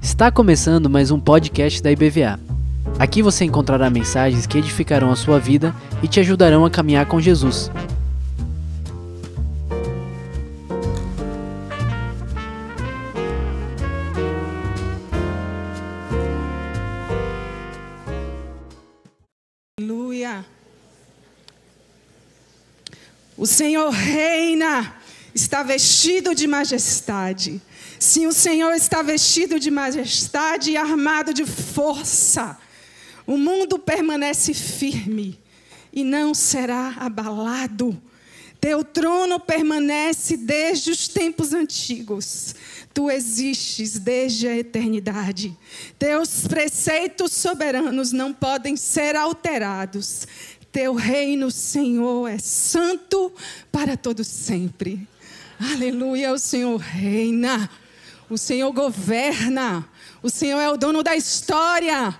Está começando mais um podcast da IBVA. Aqui você encontrará mensagens que edificarão a sua vida e te ajudarão a caminhar com Jesus. Aleluia. O Senhor reina, está vestido de majestade. Sim, o Senhor está vestido de majestade e armado de força. O mundo permanece firme e não será abalado. Teu trono permanece desde os tempos antigos. Tu existes desde a eternidade. Teus preceitos soberanos não podem ser alterados. Teu reino, Senhor, é santo para todo sempre. Aleluia, o Senhor reina. O Senhor governa. O Senhor é o dono da história.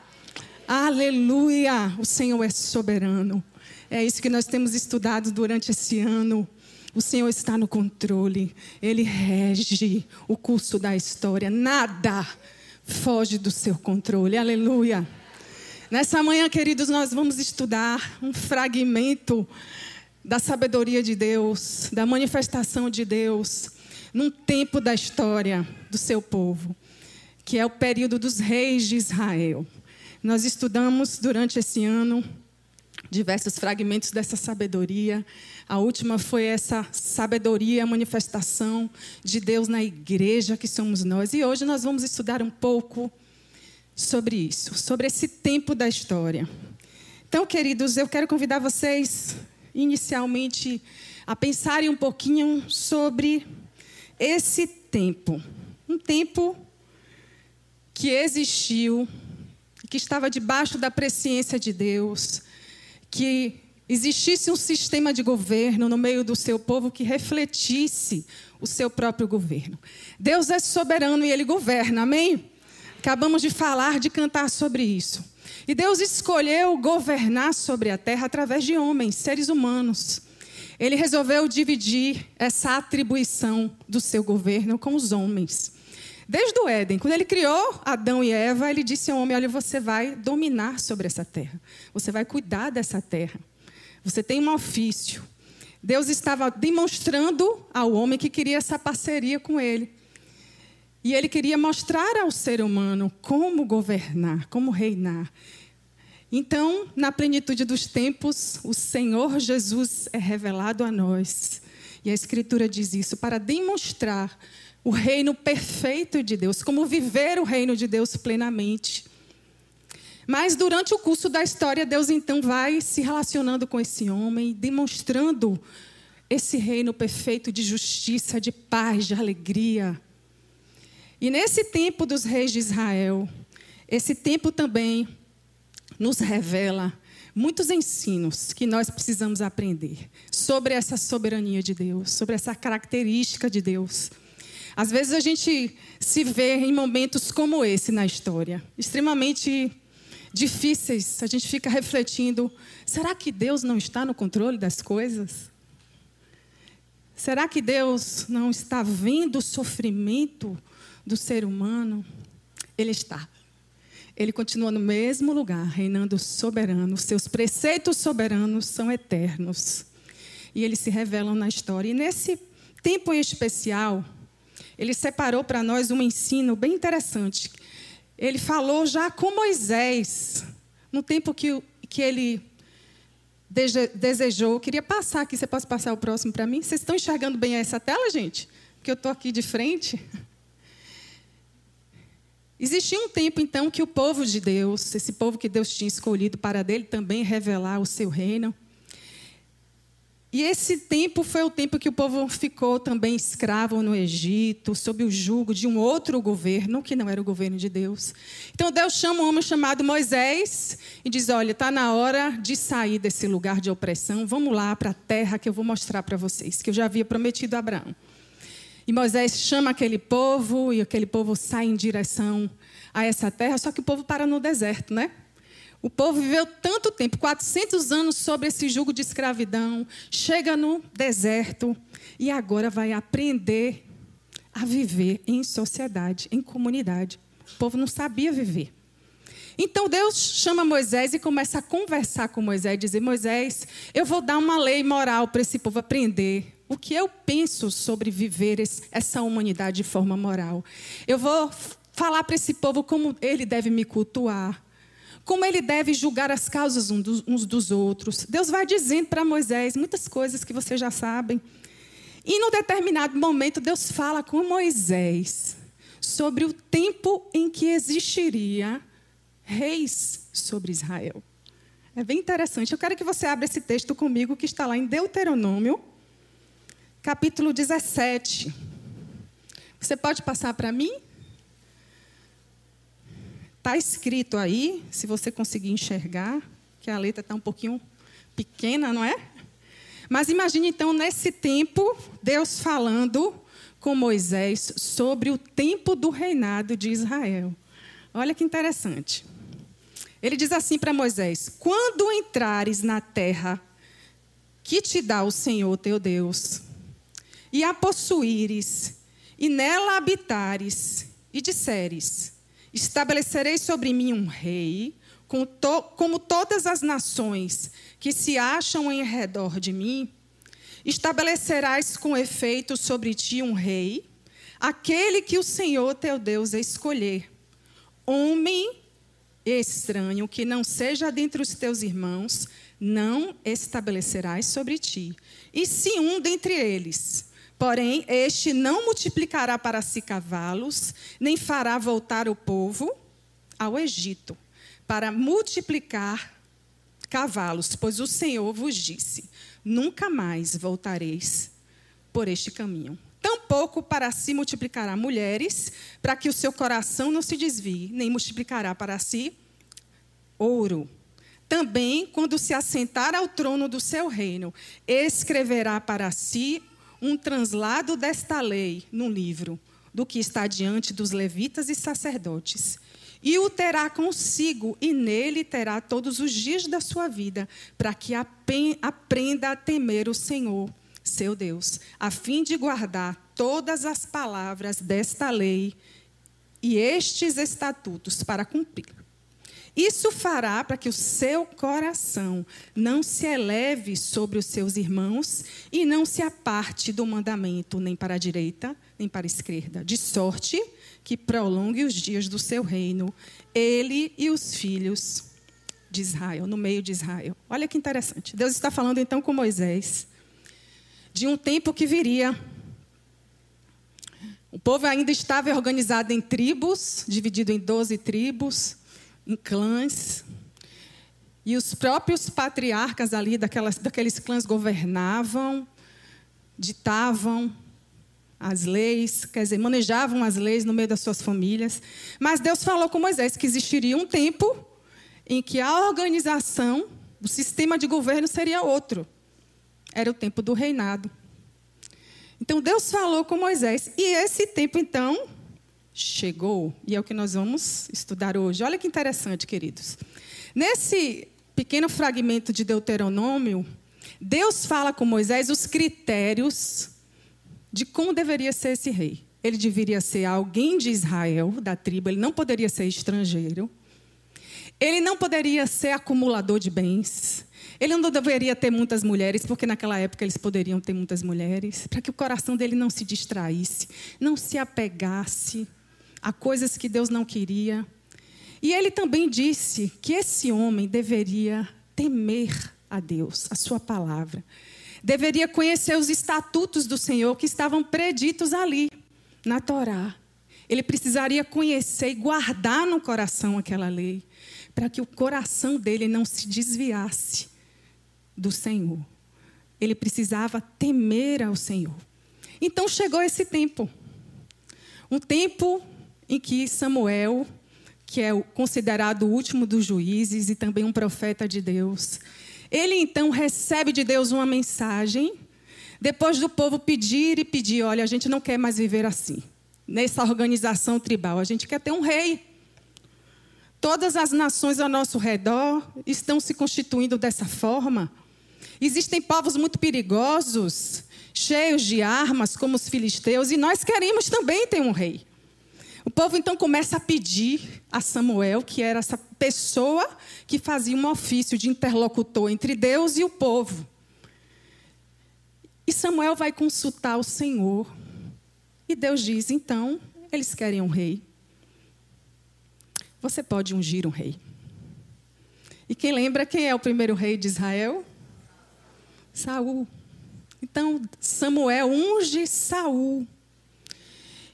Aleluia. O Senhor é soberano. É isso que nós temos estudado durante esse ano. O Senhor está no controle. Ele rege o curso da história. Nada foge do seu controle. Aleluia. Nessa manhã, queridos, nós vamos estudar um fragmento da sabedoria de Deus, da manifestação de Deus num tempo da história do seu povo, que é o período dos reis de Israel. Nós estudamos durante esse ano diversos fragmentos dessa sabedoria. A última foi essa sabedoria, a manifestação de Deus na igreja que somos nós. E hoje nós vamos estudar um pouco sobre isso, sobre esse tempo da história. Então, queridos, eu quero convidar vocês inicialmente a pensarem um pouquinho sobre esse tempo, um tempo que existiu, que estava debaixo da presciência de Deus, que existisse um sistema de governo no meio do seu povo que refletisse o seu próprio governo. Deus é soberano e ele governa, amém? Acabamos de falar, de cantar sobre isso. E Deus escolheu governar sobre a terra através de homens, seres humanos ele resolveu dividir essa atribuição do seu governo com os homens. Desde o Éden, quando ele criou Adão e Eva, ele disse ao homem: Olha, você vai dominar sobre essa terra, você vai cuidar dessa terra, você tem um ofício. Deus estava demonstrando ao homem que queria essa parceria com ele. E ele queria mostrar ao ser humano como governar, como reinar. Então, na plenitude dos tempos, o Senhor Jesus é revelado a nós. E a Escritura diz isso para demonstrar o reino perfeito de Deus, como viver o reino de Deus plenamente. Mas durante o curso da história, Deus então vai se relacionando com esse homem, demonstrando esse reino perfeito de justiça, de paz, de alegria. E nesse tempo dos reis de Israel, esse tempo também nos revela muitos ensinos que nós precisamos aprender sobre essa soberania de Deus, sobre essa característica de Deus. Às vezes a gente se vê em momentos como esse na história, extremamente difíceis. A gente fica refletindo: será que Deus não está no controle das coisas? Será que Deus não está vendo o sofrimento do ser humano? Ele está ele continua no mesmo lugar, reinando soberano. Seus preceitos soberanos são eternos. E eles se revelam na história. E nesse tempo em especial, ele separou para nós um ensino bem interessante. Ele falou já com Moisés, no tempo que, que ele desejou. Eu queria passar aqui, você pode passar o próximo para mim? Vocês estão enxergando bem essa tela, gente? Porque eu estou aqui de frente. Existia um tempo, então, que o povo de Deus, esse povo que Deus tinha escolhido para dele também revelar o seu reino. E esse tempo foi o tempo que o povo ficou também escravo no Egito, sob o jugo de um outro governo, que não era o governo de Deus. Então Deus chama um homem chamado Moisés e diz: Olha, está na hora de sair desse lugar de opressão, vamos lá para a terra que eu vou mostrar para vocês, que eu já havia prometido a Abraão. E Moisés chama aquele povo e aquele povo sai em direção a essa terra, só que o povo para no deserto, né? O povo viveu tanto tempo 400 anos sob esse jugo de escravidão chega no deserto e agora vai aprender a viver em sociedade, em comunidade. O povo não sabia viver. Então Deus chama Moisés e começa a conversar com Moisés dizer: Moisés, eu vou dar uma lei moral para esse povo aprender o que eu penso sobre viver essa humanidade de forma moral. Eu vou falar para esse povo como ele deve me cultuar, como ele deve julgar as causas uns dos outros. Deus vai dizendo para Moisés muitas coisas que vocês já sabem. E num determinado momento, Deus fala com Moisés sobre o tempo em que existiria reis sobre Israel. É bem interessante. Eu quero que você abra esse texto comigo, que está lá em Deuteronômio, capítulo 17. Você pode passar para mim? Está escrito aí, se você conseguir enxergar, que a letra está um pouquinho pequena, não é? Mas imagine então, nesse tempo, Deus falando com Moisés sobre o tempo do reinado de Israel. Olha que interessante. Ele diz assim para Moisés: Quando entrares na terra que te dá o Senhor teu Deus, e a possuíres, e nela habitares, e disseres: Estabelecerei sobre mim um rei, como todas as nações que se acham em redor de mim, estabelecerás com efeito sobre ti um rei, aquele que o Senhor teu Deus escolher, homem estranho que não seja dentre os teus irmãos, não estabelecerás sobre ti. E se um dentre eles, porém, este não multiplicará para si cavalos, nem fará voltar o povo ao Egito, para multiplicar cavalos, pois o Senhor vos disse: nunca mais voltareis por este caminho. Tampouco para si multiplicará mulheres, para que o seu coração não se desvie, nem multiplicará para si ouro. Também, quando se assentar ao trono do seu reino, escreverá para si um translado desta lei no livro, do que está diante dos levitas e sacerdotes. E o terá consigo, e nele terá todos os dias da sua vida, para que aprenda a temer o Senhor, seu Deus, a fim de guardar todas as palavras desta lei e estes estatutos para cumprir. Isso fará para que o seu coração não se eleve sobre os seus irmãos e não se aparte do mandamento, nem para a direita, nem para a esquerda, de sorte que prolongue os dias do seu reino, ele e os filhos de Israel, no meio de Israel. Olha que interessante. Deus está falando então com Moisés de um tempo que viria. O povo ainda estava organizado em tribos, dividido em doze tribos em clãs. E os próprios patriarcas ali daquelas, daqueles clãs governavam, ditavam as leis, quer dizer, manejavam as leis no meio das suas famílias. Mas Deus falou com Moisés que existiria um tempo em que a organização, o sistema de governo seria outro. Era o tempo do reinado. Então Deus falou com Moisés. E esse tempo, então, chegou, e é o que nós vamos estudar hoje. Olha que interessante, queridos. Nesse pequeno fragmento de Deuteronômio, Deus fala com Moisés os critérios de como deveria ser esse rei. Ele deveria ser alguém de Israel, da tribo, ele não poderia ser estrangeiro. Ele não poderia ser acumulador de bens. Ele não deveria ter muitas mulheres, porque naquela época eles poderiam ter muitas mulheres, para que o coração dele não se distraísse, não se apegasse a coisas que Deus não queria. E ele também disse que esse homem deveria temer a Deus, a sua palavra. Deveria conhecer os estatutos do Senhor que estavam preditos ali, na Torá. Ele precisaria conhecer e guardar no coração aquela lei, para que o coração dele não se desviasse do Senhor. Ele precisava temer ao Senhor. Então chegou esse tempo. Um tempo em que Samuel, que é considerado o último dos juízes e também um profeta de Deus, ele então recebe de Deus uma mensagem, depois do povo pedir e pedir: olha, a gente não quer mais viver assim, nessa organização tribal, a gente quer ter um rei. todas as nações ao nosso redor estão se constituindo dessa forma. Existem povos muito perigosos, cheios de armas, como os filisteus, e nós queremos também ter um rei. O povo então começa a pedir a Samuel, que era essa pessoa que fazia um ofício de interlocutor entre Deus e o povo. E Samuel vai consultar o Senhor. E Deus diz: então, eles querem um rei. Você pode ungir um rei. E quem lembra quem é o primeiro rei de Israel? Saul. Então, Samuel unge Saul.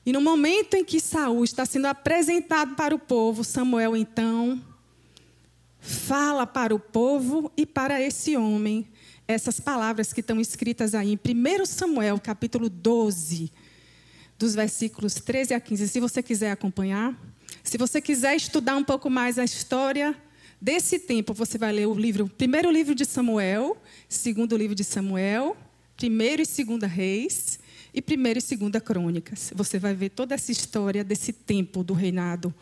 E no momento em que Saul está sendo apresentado para o povo, Samuel então fala para o povo e para esse homem essas palavras que estão escritas aí em 1 Samuel, capítulo 12, dos versículos 13 a 15. Se você quiser acompanhar, se você quiser estudar um pouco mais a história desse tempo, você vai ler o livro, primeiro livro de Samuel, segundo livro de Samuel, primeiro e segunda Reis e primeira e segunda Crônicas. Você vai ver toda essa história desse tempo do reinado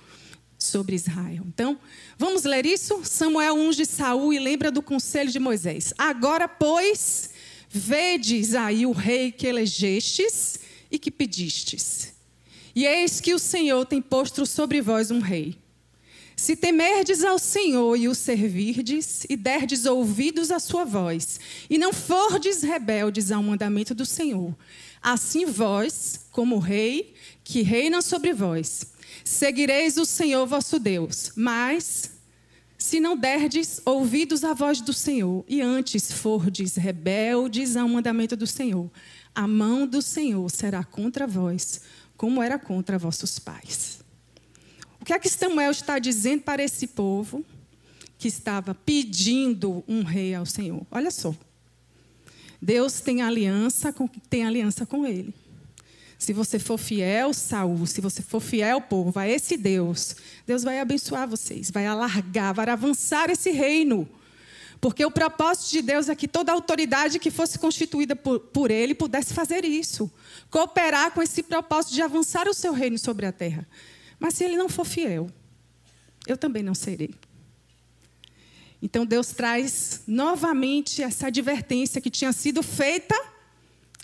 sobre Israel. Então, vamos ler isso? Samuel unge Saul e lembra do conselho de Moisés. Agora, pois, vedes aí o rei que elegestes e que pedistes. E eis que o Senhor tem posto sobre vós um rei. Se temerdes ao Senhor e o servirdes, e derdes ouvidos à sua voz, e não fordes rebeldes ao mandamento do Senhor, assim vós, como rei, que reina sobre vós, seguireis o Senhor vosso Deus. Mas, se não derdes ouvidos à voz do Senhor, e antes fordes rebeldes ao mandamento do Senhor, a mão do Senhor será contra vós, como era contra vossos pais. O que é que Samuel está dizendo para esse povo que estava pedindo um rei ao Senhor? Olha só. Deus tem aliança com tem aliança com ele. Se você for fiel, Saul, se você for fiel, povo, a esse Deus, Deus vai abençoar vocês, vai alargar, vai avançar esse reino. Porque o propósito de Deus é que toda autoridade que fosse constituída por, por Ele pudesse fazer isso. Cooperar com esse propósito de avançar o seu reino sobre a terra. Mas se Ele não for fiel, eu também não serei. Então Deus traz novamente essa advertência que tinha sido feita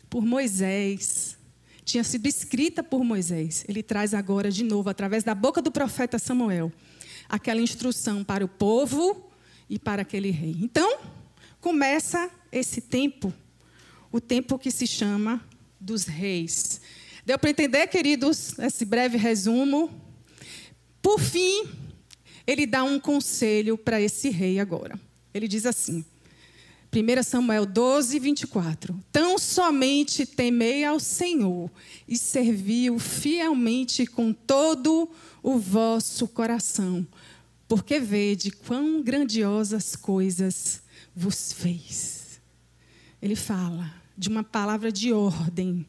por Moisés, tinha sido escrita por Moisés. Ele traz agora de novo, através da boca do profeta Samuel, aquela instrução para o povo e para aquele rei. Então, começa esse tempo, o tempo que se chama dos reis. Deu para entender, queridos, esse breve resumo? Por fim, ele dá um conselho para esse rei agora. Ele diz assim, 1 Samuel 12, 24: Tão somente temei ao Senhor e servi-o fielmente com todo o vosso coração, porque vede quão grandiosas coisas vos fez. Ele fala de uma palavra de ordem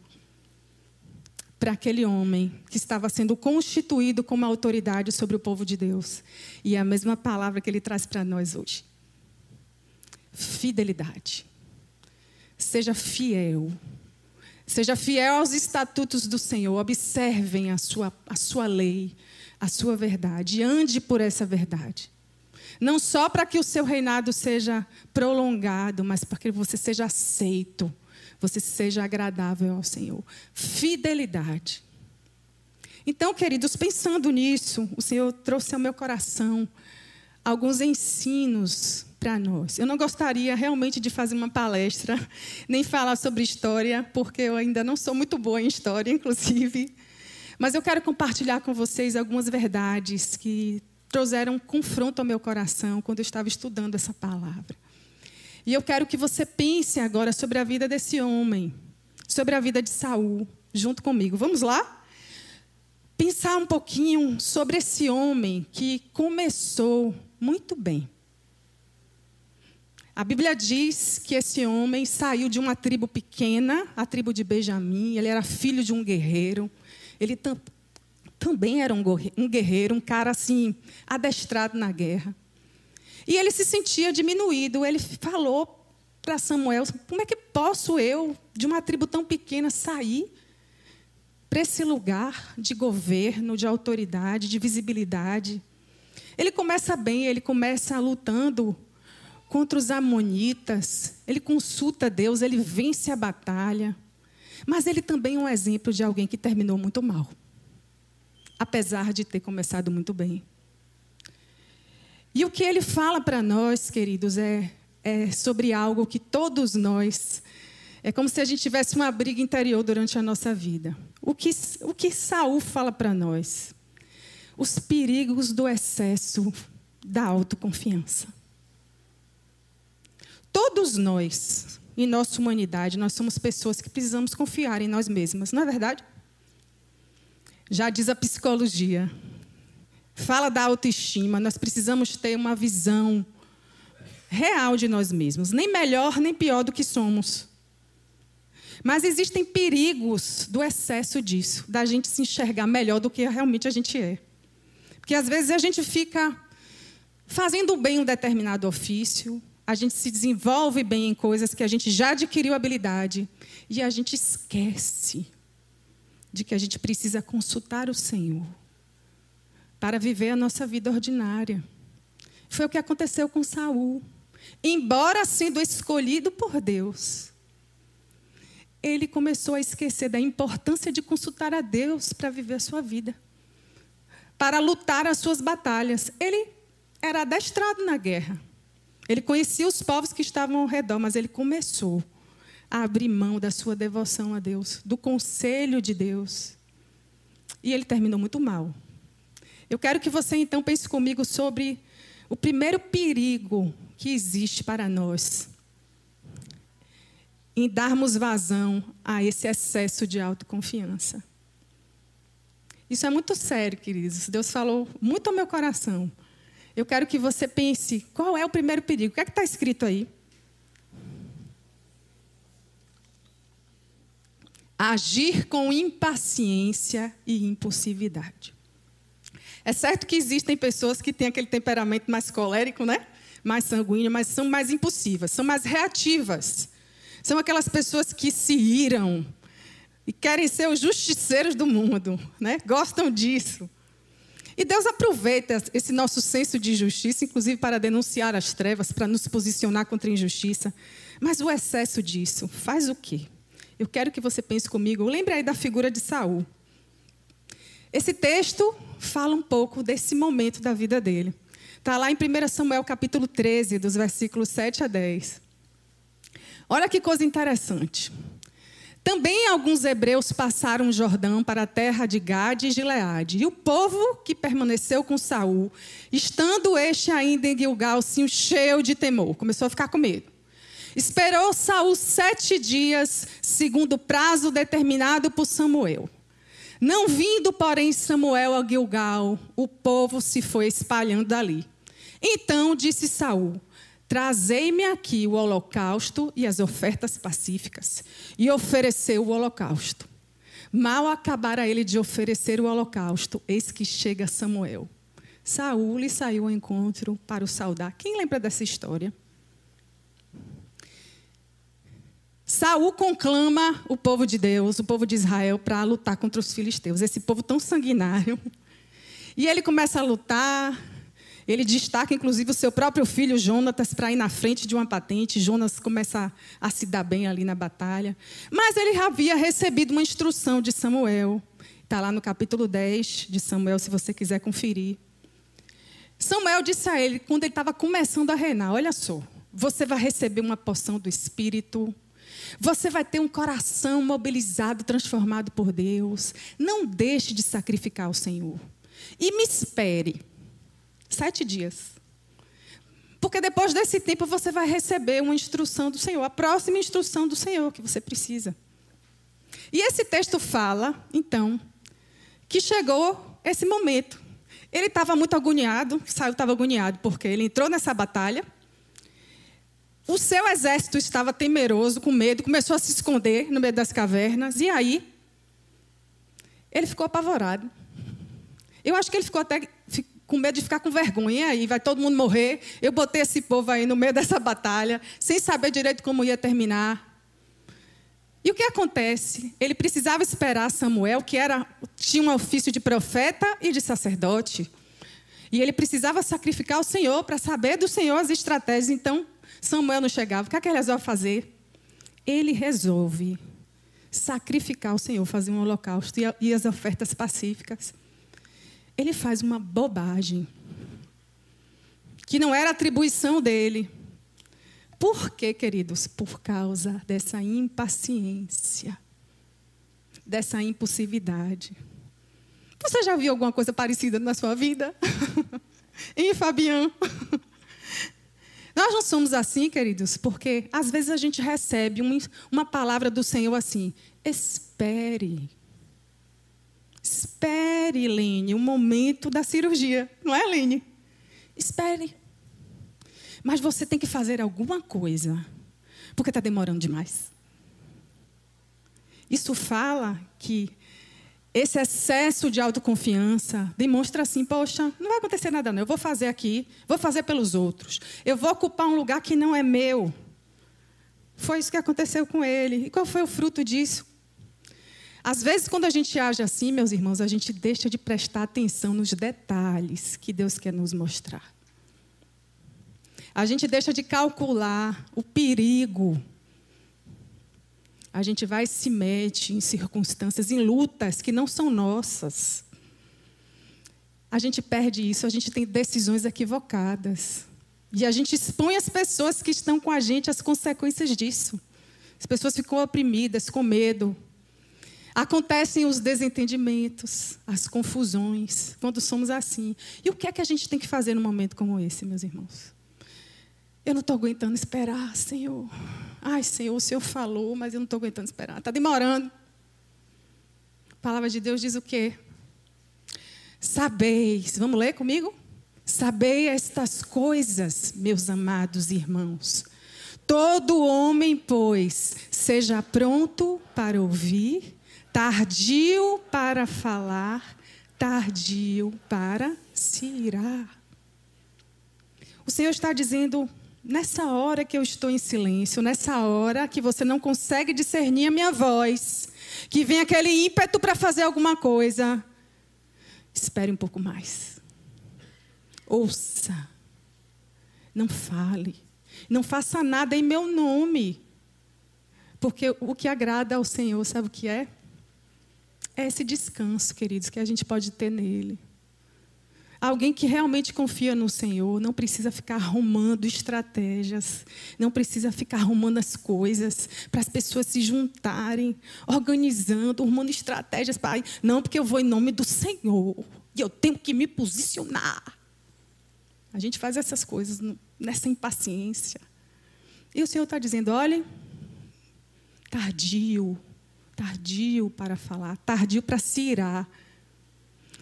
para aquele homem que estava sendo constituído como autoridade sobre o povo de Deus. E é a mesma palavra que ele traz para nós hoje. Fidelidade. Seja fiel. Seja fiel aos estatutos do Senhor. Observem a sua, a sua lei a sua verdade, ande por essa verdade. Não só para que o seu reinado seja prolongado, mas para que você seja aceito, você seja agradável ao Senhor. Fidelidade. Então, queridos, pensando nisso, o Senhor trouxe ao meu coração alguns ensinos para nós. Eu não gostaria realmente de fazer uma palestra, nem falar sobre história, porque eu ainda não sou muito boa em história, inclusive. Mas eu quero compartilhar com vocês algumas verdades que trouxeram confronto ao meu coração quando eu estava estudando essa palavra. E eu quero que você pense agora sobre a vida desse homem, sobre a vida de Saul, junto comigo. Vamos lá? Pensar um pouquinho sobre esse homem que começou muito bem. A Bíblia diz que esse homem saiu de uma tribo pequena, a tribo de Benjamim, ele era filho de um guerreiro. Ele tam, também era um guerreiro, um cara assim, adestrado na guerra. E ele se sentia diminuído. Ele falou para Samuel: Como é que posso eu, de uma tribo tão pequena, sair para esse lugar de governo, de autoridade, de visibilidade? Ele começa bem, ele começa lutando contra os amonitas, ele consulta Deus, ele vence a batalha. Mas ele também é um exemplo de alguém que terminou muito mal, apesar de ter começado muito bem. E o que ele fala para nós, queridos, é, é sobre algo que todos nós. É como se a gente tivesse uma briga interior durante a nossa vida. O que, o que Saul fala para nós? Os perigos do excesso da autoconfiança. Todos nós, em nossa humanidade, nós somos pessoas que precisamos confiar em nós mesmas, não é verdade? Já diz a psicologia. Fala da autoestima, nós precisamos ter uma visão real de nós mesmos, nem melhor nem pior do que somos. Mas existem perigos do excesso disso, da gente se enxergar melhor do que realmente a gente é. Porque às vezes a gente fica fazendo bem um determinado ofício, a gente se desenvolve bem em coisas que a gente já adquiriu habilidade e a gente esquece de que a gente precisa consultar o Senhor para viver a nossa vida ordinária. Foi o que aconteceu com Saul. Embora sendo escolhido por Deus, ele começou a esquecer da importância de consultar a Deus para viver a sua vida, para lutar as suas batalhas. Ele era adestrado na guerra. Ele conhecia os povos que estavam ao redor, mas ele começou a abrir mão da sua devoção a Deus, do conselho de Deus. E ele terminou muito mal. Eu quero que você então pense comigo sobre o primeiro perigo que existe para nós em darmos vazão a esse excesso de autoconfiança. Isso é muito sério, queridos. Deus falou muito ao meu coração eu quero que você pense: qual é o primeiro perigo? O que é que está escrito aí? Agir com impaciência e impulsividade. É certo que existem pessoas que têm aquele temperamento mais colérico, né? mais sanguíneo, mas são mais impulsivas, são mais reativas. São aquelas pessoas que se iram e querem ser os justiceiros do mundo, né? gostam disso. E Deus aproveita esse nosso senso de justiça, inclusive para denunciar as trevas, para nos posicionar contra a injustiça. Mas o excesso disso faz o quê? Eu quero que você pense comigo. Lembre aí da figura de Saul. Esse texto fala um pouco desse momento da vida dele. Está lá em 1 Samuel capítulo 13, dos versículos 7 a 10. Olha que coisa interessante. Também alguns hebreus passaram o Jordão para a terra de Gade e Gileade. E o povo que permaneceu com Saul, estando este ainda em Gilgal, se encheu de temor, começou a ficar com medo. Esperou Saul sete dias, segundo o prazo determinado por Samuel. Não vindo, porém, Samuel a Gilgal, o povo se foi espalhando dali. Então disse Saul: Trazei-me aqui o holocausto e as ofertas pacíficas. E ofereceu o holocausto. Mal acabara ele de oferecer o holocausto, eis que chega Samuel. Saul lhe saiu ao encontro para o saudar. Quem lembra dessa história? Saul conclama o povo de Deus, o povo de Israel, para lutar contra os filisteus. Esse povo tão sanguinário. E ele começa a lutar, ele destaca, inclusive, o seu próprio filho, Jonatas, para ir na frente de uma patente. Jonas começa a, se dar bem ali na batalha. Mas ele havia recebido uma instrução de Samuel. Está lá no capítulo 10 de Samuel, se você quiser conferir. Samuel disse a ele, quando ele estava começando a reinar: Olha só, você vai receber uma porção do Espírito. Você vai ter um coração mobilizado, transformado por Deus. Não deixe de sacrificar ao Senhor. E me espere. Sete dias. Porque depois desse tempo você vai receber uma instrução do Senhor, a próxima instrução do Senhor que você precisa. E esse texto fala, então, que chegou esse momento. Ele estava muito agoniado, Saul estava agoniado, porque ele entrou nessa batalha. O seu exército estava temeroso, com medo, começou a se esconder no meio das cavernas. E aí, ele ficou apavorado. Eu acho que ele ficou até com medo de ficar com vergonha, aí vai todo mundo morrer. Eu botei esse povo aí no meio dessa batalha, sem saber direito como ia terminar. E o que acontece? Ele precisava esperar Samuel, que era, tinha um ofício de profeta e de sacerdote. E ele precisava sacrificar o Senhor para saber do Senhor as estratégias. Então, Samuel não chegava. O que é que ele resolve fazer? Ele resolve sacrificar o Senhor, fazer um holocausto e as ofertas pacíficas. Ele faz uma bobagem que não era atribuição dele. Por quê, queridos? Por causa dessa impaciência, dessa impulsividade. Você já viu alguma coisa parecida na sua vida? hein, Fabiano? Nós não somos assim, queridos, porque às vezes a gente recebe uma palavra do Senhor assim: espere. Espere, Lene, o momento da cirurgia. Não é, Lene? Espere. Mas você tem que fazer alguma coisa, porque está demorando demais. Isso fala que esse excesso de autoconfiança demonstra assim: poxa, não vai acontecer nada, não. Eu vou fazer aqui, vou fazer pelos outros. Eu vou ocupar um lugar que não é meu. Foi isso que aconteceu com ele. E qual foi o fruto disso? Às vezes, quando a gente age assim, meus irmãos, a gente deixa de prestar atenção nos detalhes que Deus quer nos mostrar. A gente deixa de calcular o perigo a gente vai e se mete em circunstâncias, em lutas que não são nossas. A gente perde isso, a gente tem decisões equivocadas. E a gente expõe as pessoas que estão com a gente às consequências disso. As pessoas ficam oprimidas, com medo. Acontecem os desentendimentos, as confusões, quando somos assim. E o que é que a gente tem que fazer num momento como esse, meus irmãos? Eu não estou aguentando esperar, Senhor. Ai, Senhor, o Senhor falou, mas eu não estou aguentando esperar. Está demorando. A palavra de Deus diz o quê? Sabeis, vamos ler comigo? Sabei estas coisas, meus amados irmãos. Todo homem, pois, seja pronto para ouvir, tardio para falar, tardio para se irar. O Senhor está dizendo nessa hora que eu estou em silêncio, nessa hora que você não consegue discernir a minha voz, que vem aquele ímpeto para fazer alguma coisa, espere um pouco mais. Ouça. Não fale. Não faça nada em meu nome. Porque o que agrada ao Senhor, sabe o que é? É esse descanso, queridos, que a gente pode ter nele. Alguém que realmente confia no Senhor não precisa ficar arrumando estratégias, não precisa ficar arrumando as coisas para as pessoas se juntarem, organizando, arrumando estratégias para. Não, porque eu vou em nome do Senhor e eu tenho que me posicionar. A gente faz essas coisas nessa impaciência. E o Senhor está dizendo: olhe, tardio, tardio para falar, tardio para se irar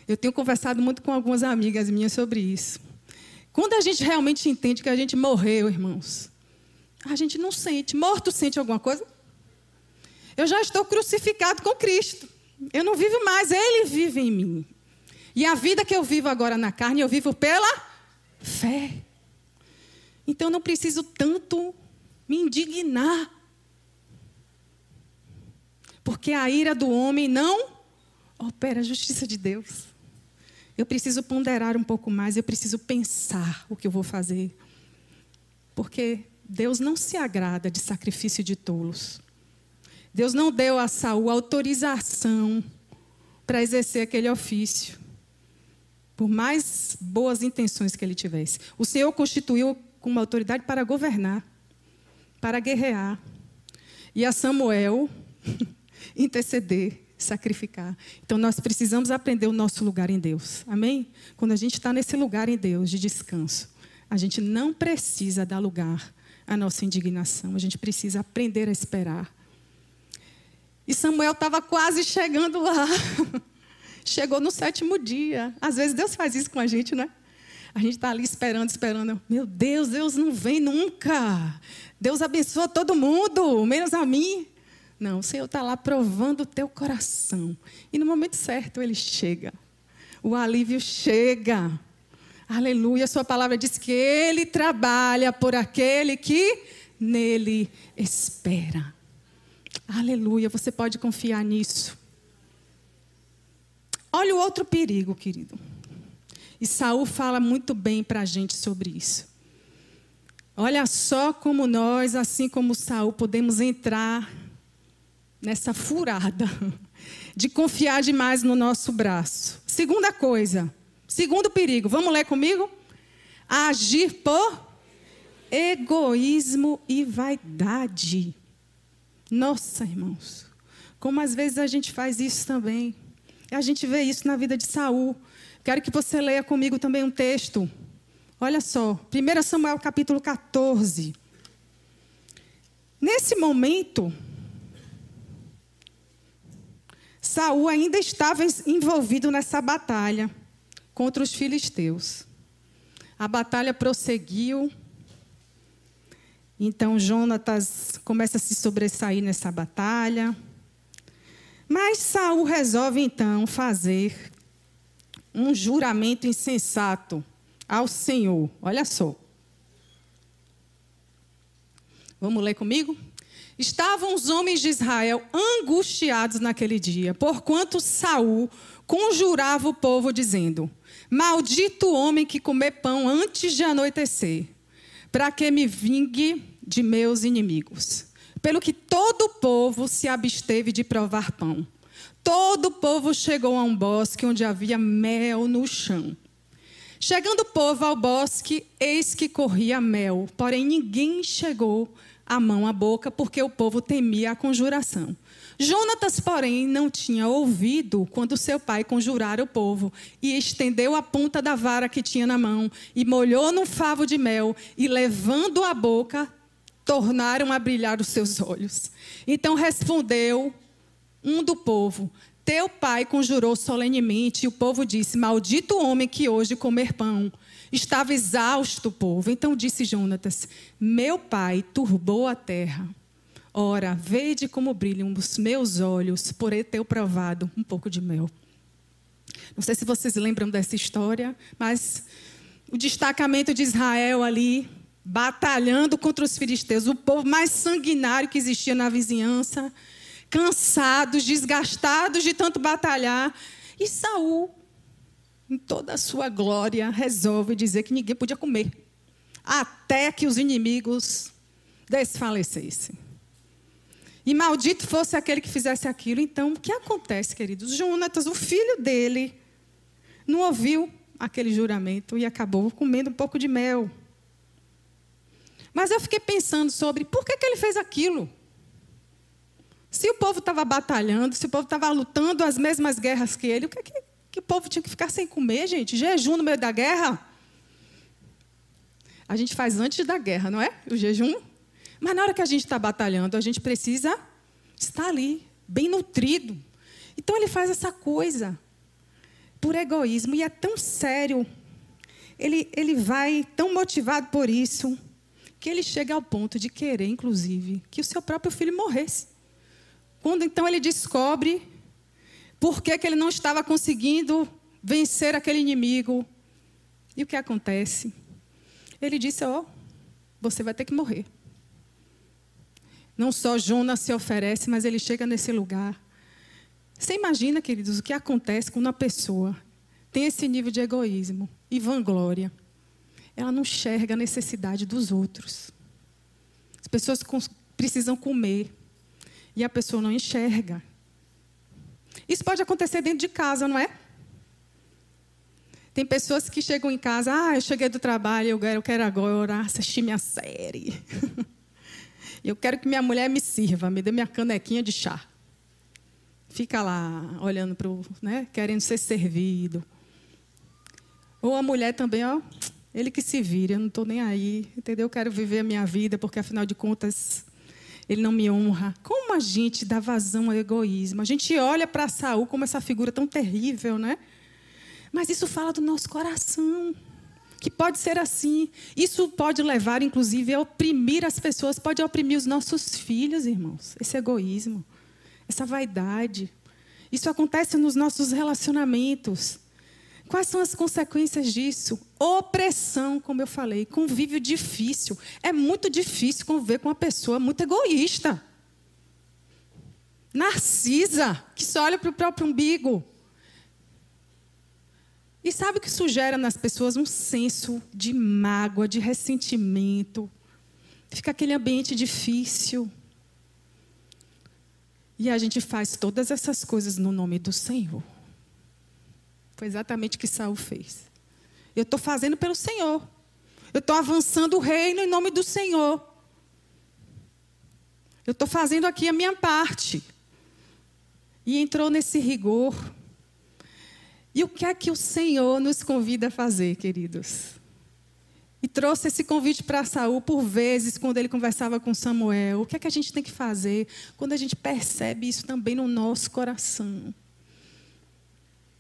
eu tenho conversado muito com algumas amigas minhas sobre isso. Quando a gente realmente entende que a gente morreu, irmãos, a gente não sente. Morto sente alguma coisa? Eu já estou crucificado com Cristo. Eu não vivo mais, Ele vive em mim. E a vida que eu vivo agora na carne, eu vivo pela fé. Então não preciso tanto me indignar. Porque a ira do homem não opera a justiça de Deus. Eu preciso ponderar um pouco mais, eu preciso pensar o que eu vou fazer. Porque Deus não se agrada de sacrifício de tolos. Deus não deu a Saul autorização para exercer aquele ofício. Por mais boas intenções que ele tivesse. O Senhor constituiu uma autoridade para governar, para guerrear. E a Samuel interceder sacrificar. Então nós precisamos aprender o nosso lugar em Deus. Amém? Quando a gente está nesse lugar em Deus de descanso, a gente não precisa dar lugar à nossa indignação. A gente precisa aprender a esperar. E Samuel estava quase chegando lá. Chegou no sétimo dia. Às vezes Deus faz isso com a gente, né? A gente está ali esperando, esperando. Meu Deus, Deus não vem nunca. Deus abençoa todo mundo, menos a mim. Não, o Senhor está lá provando o teu coração. E no momento certo ele chega. O alívio chega. Aleluia. Sua palavra diz que ele trabalha por aquele que nele espera. Aleluia. Você pode confiar nisso. Olha o outro perigo, querido. E Saul fala muito bem para a gente sobre isso. Olha só como nós, assim como Saul, podemos entrar nessa furada de confiar demais no nosso braço. Segunda coisa, segundo perigo, vamos ler comigo? Agir por egoísmo e vaidade. Nossa, irmãos, como às vezes a gente faz isso também. A gente vê isso na vida de Saul. Quero que você leia comigo também um texto. Olha só, 1 Samuel capítulo 14. Nesse momento, Saul ainda estava envolvido nessa batalha contra os filisteus. A batalha prosseguiu. Então Jonatas começa a se sobressair nessa batalha. Mas Saul resolve então fazer um juramento insensato ao Senhor. Olha só. Vamos ler comigo? Estavam os homens de Israel angustiados naquele dia, porquanto Saul conjurava o povo dizendo: Maldito o homem que comer pão antes de anoitecer, para que me vingue de meus inimigos. Pelo que todo o povo se absteve de provar pão. Todo o povo chegou a um bosque onde havia mel no chão. Chegando o povo ao bosque, eis que corria mel, porém ninguém chegou a mão à boca, porque o povo temia a conjuração. Jonatas, porém, não tinha ouvido quando seu pai conjurara o povo, e estendeu a ponta da vara que tinha na mão, e molhou num favo de mel, e levando a boca, tornaram a brilhar os seus olhos. Então respondeu um do povo: Teu pai conjurou solenemente, e o povo disse: Maldito homem que hoje comer pão. Estava exausto o povo. Então disse Jonatas: Meu pai turbou a terra. Ora, vede como brilham os meus olhos por ter provado um pouco de mel. Não sei se vocês lembram dessa história, mas o destacamento de Israel ali, batalhando contra os filisteus, o povo mais sanguinário que existia na vizinhança, cansados, desgastados de tanto batalhar. E Saul em toda a sua glória, resolve dizer que ninguém podia comer, até que os inimigos desfalecessem. E maldito fosse aquele que fizesse aquilo. Então, o que acontece, queridos? Jonatas, o filho dele, não ouviu aquele juramento e acabou comendo um pouco de mel. Mas eu fiquei pensando sobre por que, que ele fez aquilo. Se o povo estava batalhando, se o povo estava lutando as mesmas guerras que ele, o que, que que o povo tinha que ficar sem comer, gente? Jejum no meio da guerra? A gente faz antes da guerra, não é? O jejum. Mas na hora que a gente está batalhando, a gente precisa estar ali, bem nutrido. Então ele faz essa coisa por egoísmo e é tão sério. Ele, ele vai tão motivado por isso que ele chega ao ponto de querer, inclusive, que o seu próprio filho morresse. Quando então ele descobre por que, que ele não estava conseguindo vencer aquele inimigo? E o que acontece? Ele disse: Ó, oh, você vai ter que morrer. Não só Jonas se oferece, mas ele chega nesse lugar. Você imagina, queridos, o que acontece quando uma pessoa tem esse nível de egoísmo e vanglória? Ela não enxerga a necessidade dos outros. As pessoas precisam comer e a pessoa não enxerga isso pode acontecer dentro de casa, não é? Tem pessoas que chegam em casa, ah, eu cheguei do trabalho, eu quero, eu quero agora assistir minha série. eu quero que minha mulher me sirva, me dê minha canequinha de chá. Fica lá, olhando para o, né, querendo ser servido. Ou a mulher também, ó, ele que se vira, eu não estou nem aí, entendeu? Eu quero viver a minha vida, porque afinal de contas, ele não me honra. Como a gente dá vazão ao egoísmo? A gente olha para Saul como essa figura tão terrível, né? Mas isso fala do nosso coração. Que pode ser assim. Isso pode levar, inclusive, a oprimir as pessoas, pode oprimir os nossos filhos, irmãos. Esse egoísmo, essa vaidade. Isso acontece nos nossos relacionamentos. Quais são as consequências disso? Opressão, como eu falei, convívio difícil. É muito difícil conviver com uma pessoa muito egoísta. Narcisa, que só olha para o próprio umbigo. E sabe o que isso gera nas pessoas? Um senso de mágoa, de ressentimento. Fica aquele ambiente difícil. E a gente faz todas essas coisas no nome do Senhor. Foi exatamente o que Saul fez. Eu estou fazendo pelo Senhor. Eu estou avançando o reino em nome do Senhor. Eu estou fazendo aqui a minha parte. E entrou nesse rigor. E o que é que o Senhor nos convida a fazer, queridos? E trouxe esse convite para Saul por vezes quando ele conversava com Samuel. O que é que a gente tem que fazer quando a gente percebe isso também no nosso coração?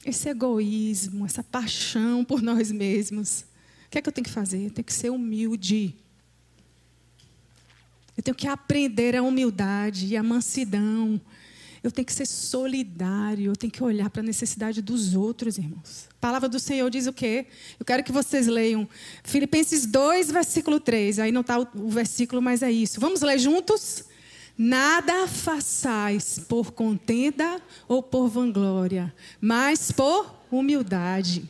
Esse egoísmo, essa paixão por nós mesmos. O que é que eu tenho que fazer? Eu tenho que ser humilde. Eu tenho que aprender a humildade e a mansidão. Eu tenho que ser solidário, eu tenho que olhar para a necessidade dos outros, irmãos. A palavra do Senhor diz o quê? Eu quero que vocês leiam Filipenses 2, versículo 3. Aí não está o versículo, mas é isso. Vamos ler juntos? Nada façais por contenda ou por vanglória, mas por humildade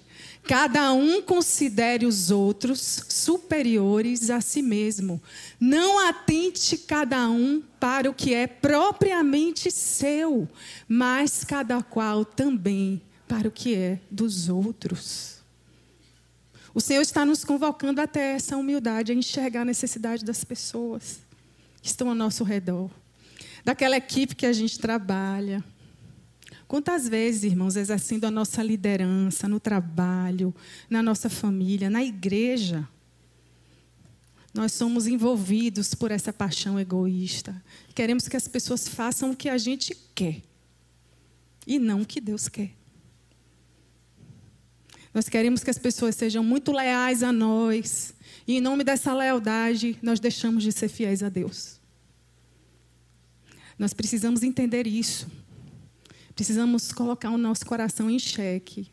Cada um considere os outros superiores a si mesmo. Não atente cada um para o que é propriamente seu, mas cada qual também para o que é dos outros. O Senhor está nos convocando até essa humildade, a enxergar a necessidade das pessoas estão ao nosso redor, daquela equipe que a gente trabalha Quantas vezes, irmãos, exercendo a nossa liderança no trabalho, na nossa família, na igreja, nós somos envolvidos por essa paixão egoísta. Queremos que as pessoas façam o que a gente quer e não o que Deus quer. Nós queremos que as pessoas sejam muito leais a nós, e em nome dessa lealdade, nós deixamos de ser fiéis a Deus. Nós precisamos entender isso. Precisamos colocar o nosso coração em xeque.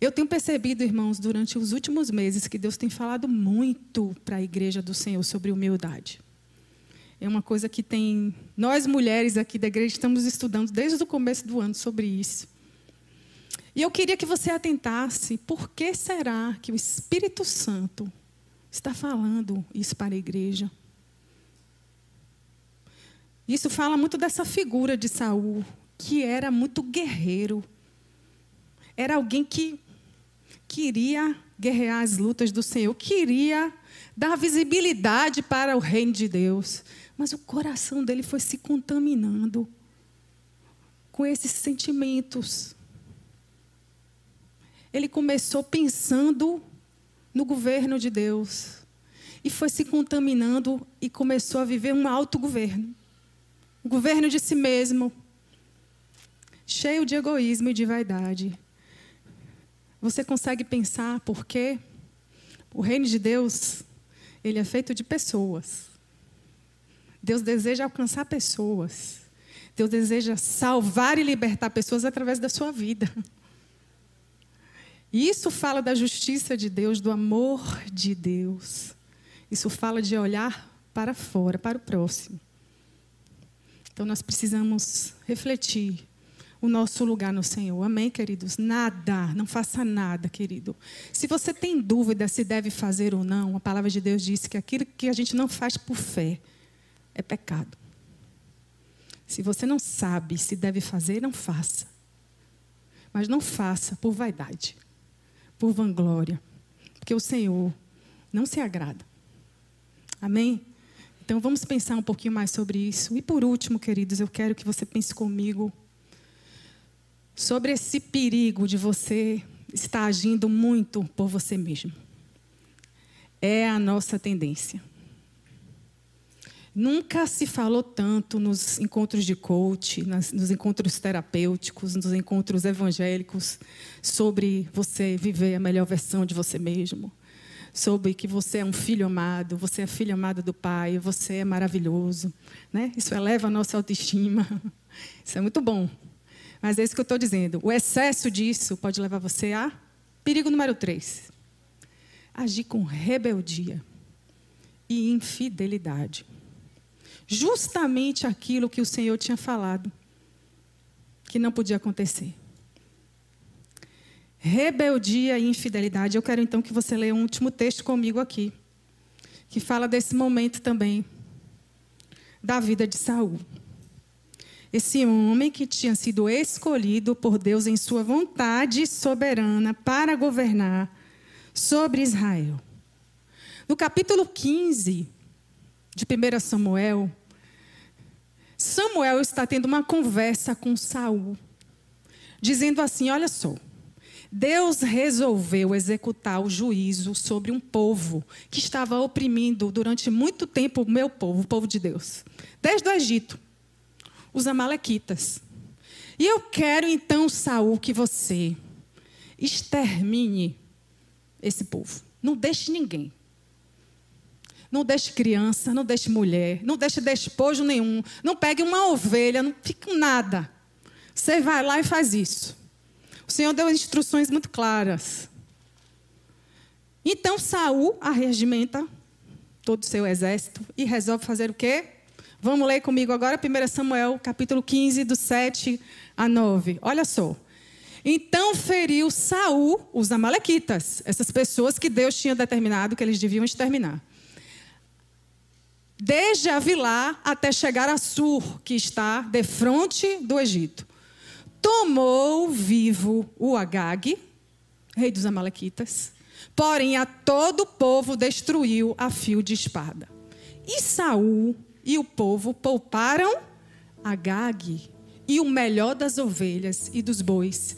Eu tenho percebido, irmãos, durante os últimos meses, que Deus tem falado muito para a igreja do Senhor sobre humildade. É uma coisa que tem. Nós, mulheres aqui da igreja, estamos estudando desde o começo do ano sobre isso. E eu queria que você atentasse: por que será que o Espírito Santo está falando isso para a igreja? Isso fala muito dessa figura de Saul, que era muito guerreiro. Era alguém que queria guerrear as lutas do Senhor, queria dar visibilidade para o reino de Deus. Mas o coração dele foi se contaminando com esses sentimentos. Ele começou pensando no governo de Deus e foi se contaminando e começou a viver um autogoverno. O governo de si mesmo, cheio de egoísmo e de vaidade. Você consegue pensar por quê? O reino de Deus, ele é feito de pessoas. Deus deseja alcançar pessoas. Deus deseja salvar e libertar pessoas através da sua vida. E isso fala da justiça de Deus, do amor de Deus. Isso fala de olhar para fora, para o próximo. Então nós precisamos refletir o nosso lugar no Senhor. Amém, queridos? Nada, não faça nada, querido. Se você tem dúvida se deve fazer ou não, a palavra de Deus diz que aquilo que a gente não faz por fé é pecado. Se você não sabe se deve fazer, não faça. Mas não faça por vaidade, por vanglória, porque o Senhor não se agrada. Amém? Então vamos pensar um pouquinho mais sobre isso. E por último, queridos, eu quero que você pense comigo sobre esse perigo de você estar agindo muito por você mesmo. É a nossa tendência. Nunca se falou tanto nos encontros de coach, nos encontros terapêuticos, nos encontros evangélicos, sobre você viver a melhor versão de você mesmo. Sobre que você é um filho amado, você é filho amado do Pai, você é maravilhoso. Né? Isso eleva a nossa autoestima. Isso é muito bom. Mas é isso que eu estou dizendo. O excesso disso pode levar você a perigo número três: agir com rebeldia e infidelidade. Justamente aquilo que o Senhor tinha falado que não podia acontecer. Rebeldia e infidelidade. Eu quero então que você leia um último texto comigo aqui, que fala desse momento também da vida de Saul. Esse homem que tinha sido escolhido por Deus em sua vontade soberana para governar sobre Israel. No capítulo 15 de 1 Samuel, Samuel está tendo uma conversa com Saul, dizendo assim: Olha só, Deus resolveu executar o juízo sobre um povo que estava oprimindo durante muito tempo o meu povo, o povo de Deus, desde o Egito, os amalequitas. E eu quero então, Saul, que você extermine esse povo. Não deixe ninguém. Não deixe criança, não deixe mulher, não deixe despojo nenhum. Não pegue uma ovelha, não fique nada. Você vai lá e faz isso. O Senhor deu instruções muito claras. Então Saul arregimenta todo o seu exército e resolve fazer o quê? Vamos ler comigo agora 1 Samuel, capítulo 15, do 7 a 9. Olha só. Então feriu Saul os amalequitas, essas pessoas que Deus tinha determinado que eles deviam exterminar desde Avilá até chegar a Sur, que está de frente do Egito. Tomou vivo o Agag, rei dos Amalequitas, porém a todo o povo destruiu a fio de espada. E Saul e o povo pouparam Agag e o melhor das ovelhas e dos bois,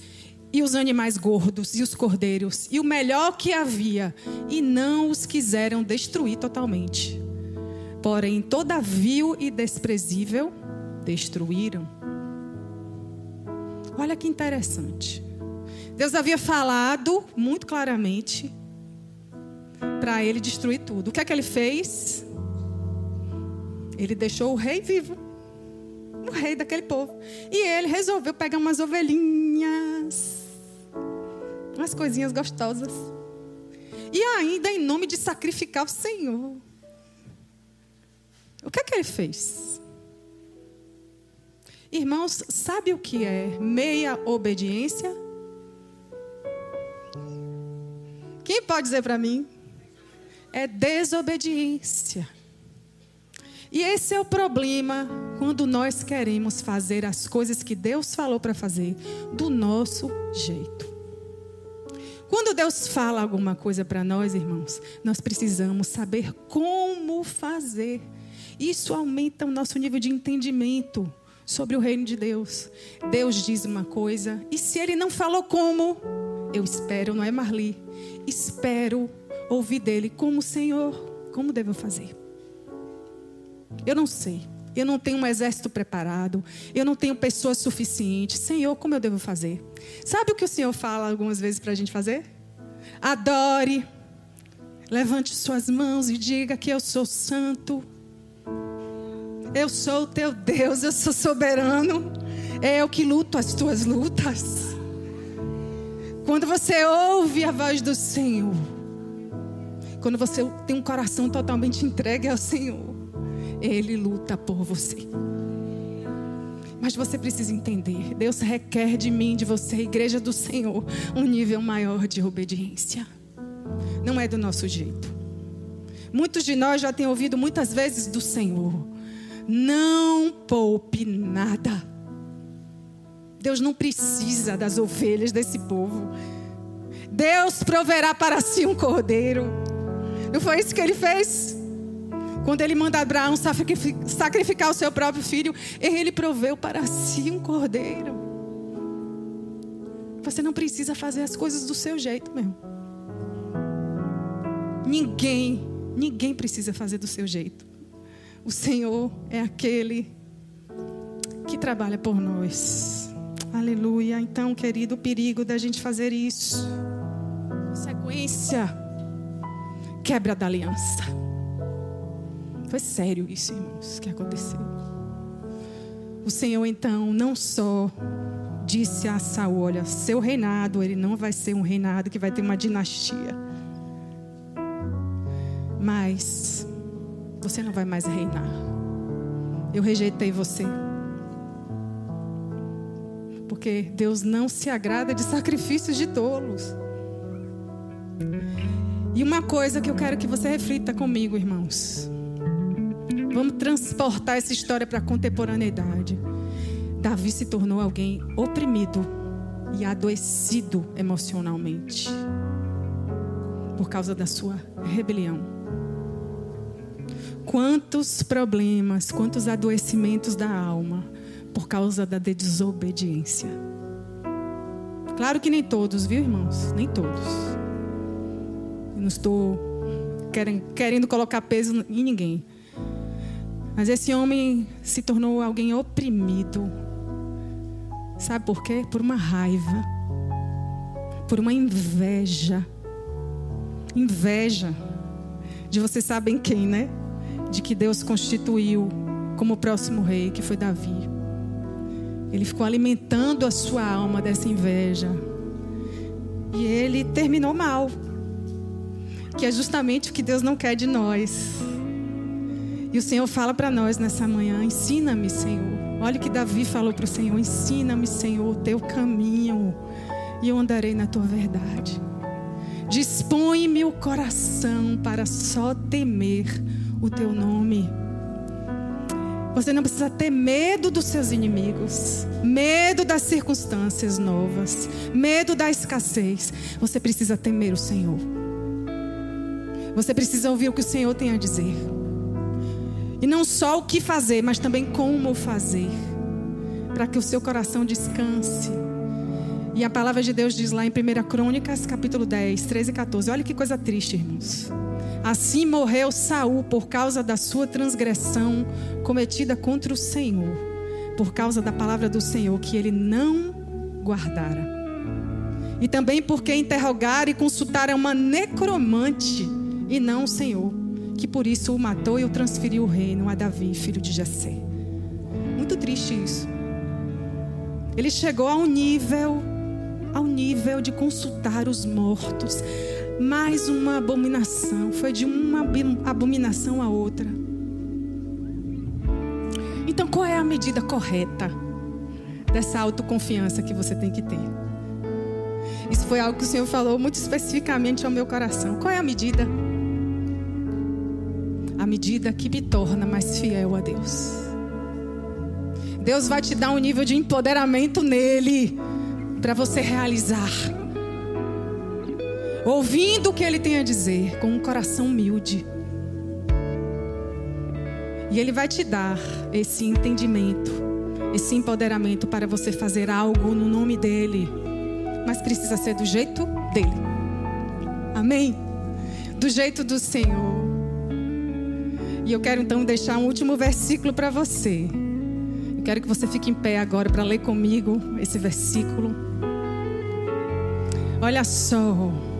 e os animais gordos e os cordeiros, e o melhor que havia, e não os quiseram destruir totalmente porém toda vil e desprezível destruíram. Olha que interessante. Deus havia falado muito claramente para ele destruir tudo. O que é que ele fez? Ele deixou o rei vivo, o rei daquele povo. E ele resolveu pegar umas ovelhinhas, umas coisinhas gostosas. E ainda em nome de sacrificar o Senhor. O que é que ele fez? Irmãos, sabe o que é meia obediência? Quem pode dizer para mim? É desobediência. E esse é o problema quando nós queremos fazer as coisas que Deus falou para fazer do nosso jeito. Quando Deus fala alguma coisa para nós, irmãos, nós precisamos saber como fazer. Isso aumenta o nosso nível de entendimento sobre o reino de Deus. Deus diz uma coisa, e se ele não falou como, eu espero, não é Marli? Espero ouvir dele como Senhor, como devo fazer? Eu não sei. Eu não tenho um exército preparado. Eu não tenho pessoas suficientes. Senhor, como eu devo fazer? Sabe o que o Senhor fala algumas vezes para a gente fazer? Adore. Levante suas mãos e diga que eu sou santo. Eu sou o teu Deus, eu sou soberano. É eu que luto as tuas lutas. Quando você ouve a voz do Senhor, quando você tem um coração totalmente entregue ao Senhor, Ele luta por você. Mas você precisa entender: Deus requer de mim, de você, igreja do Senhor, um nível maior de obediência. Não é do nosso jeito. Muitos de nós já têm ouvido muitas vezes do Senhor. Não poupe nada. Deus não precisa das ovelhas desse povo. Deus proverá para si um cordeiro. Não foi isso que ele fez? Quando ele manda Abraão sacrificar o seu próprio filho, ele proveu para si um cordeiro. Você não precisa fazer as coisas do seu jeito mesmo. Ninguém, ninguém precisa fazer do seu jeito. O Senhor é aquele que trabalha por nós. Aleluia. Então, querido, o perigo da gente fazer isso. Sequência. Quebra da aliança. Foi sério isso, irmãos, que aconteceu. O Senhor, então, não só disse a Saul: Olha, seu reinado, ele não vai ser um reinado que vai ter uma dinastia. Mas você não vai mais reinar. Eu rejeitei você. porque Deus não se agrada de sacrifícios de tolos. E uma coisa que eu quero que você reflita comigo, irmãos. Vamos transportar essa história para a contemporaneidade. Davi se tornou alguém oprimido e adoecido emocionalmente por causa da sua rebelião. Quantos problemas, quantos adoecimentos da alma por causa da desobediência. Claro que nem todos, viu, irmãos? Nem todos. Eu não estou querendo colocar peso em ninguém. Mas esse homem se tornou alguém oprimido. Sabe por quê? Por uma raiva. Por uma inveja. Inveja de você sabem quem, né? De que Deus constituiu como próximo rei, que foi Davi. Ele ficou alimentando a sua alma dessa inveja. E ele terminou mal. Que é justamente o que Deus não quer de nós. E o Senhor fala para nós nessa manhã: ensina-me, Senhor. Olha o que Davi falou para o Senhor: ensina-me, Senhor, o teu caminho, e eu andarei na tua verdade. Dispõe-me o coração para só temer o teu nome. Você não precisa ter medo dos seus inimigos, medo das circunstâncias novas, medo da escassez. Você precisa temer o Senhor. Você precisa ouvir o que o Senhor tem a dizer. E não só o que fazer, mas também como fazer, para que o seu coração descanse. E a palavra de Deus diz lá em 1 Crônicas, capítulo 10, 13 e 14. Olha que coisa triste, irmãos. Assim morreu Saul por causa da sua transgressão cometida contra o Senhor, por causa da palavra do Senhor que ele não guardara. E também porque interrogaram e consultaram uma necromante e não o Senhor, que por isso o matou e o transferiu o reino a Davi, filho de Jessé. Muito triste isso. Ele chegou a um nível ao nível de consultar os mortos mais uma abominação. Foi de uma abominação a outra. Então, qual é a medida correta dessa autoconfiança que você tem que ter? Isso foi algo que o Senhor falou muito especificamente ao meu coração. Qual é a medida? A medida que me torna mais fiel a Deus. Deus vai te dar um nível de empoderamento nele para você realizar ouvindo o que ele tem a dizer, com um coração humilde. E ele vai te dar esse entendimento, esse empoderamento para você fazer algo no nome dele. Mas precisa ser do jeito dele. Amém? Do jeito do Senhor. E eu quero então deixar um último versículo para você. Eu quero que você fique em pé agora para ler comigo esse versículo. Olha só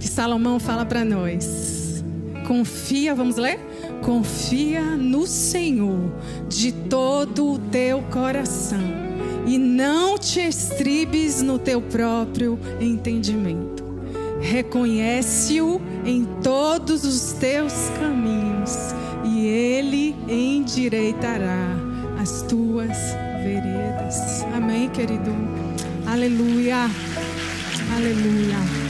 que Salomão fala para nós. Confia, vamos ler? Confia no Senhor de todo o teu coração e não te estribes no teu próprio entendimento. Reconhece-o em todos os teus caminhos e ele endireitará as tuas veredas. Amém, querido. Aleluia. Aleluia.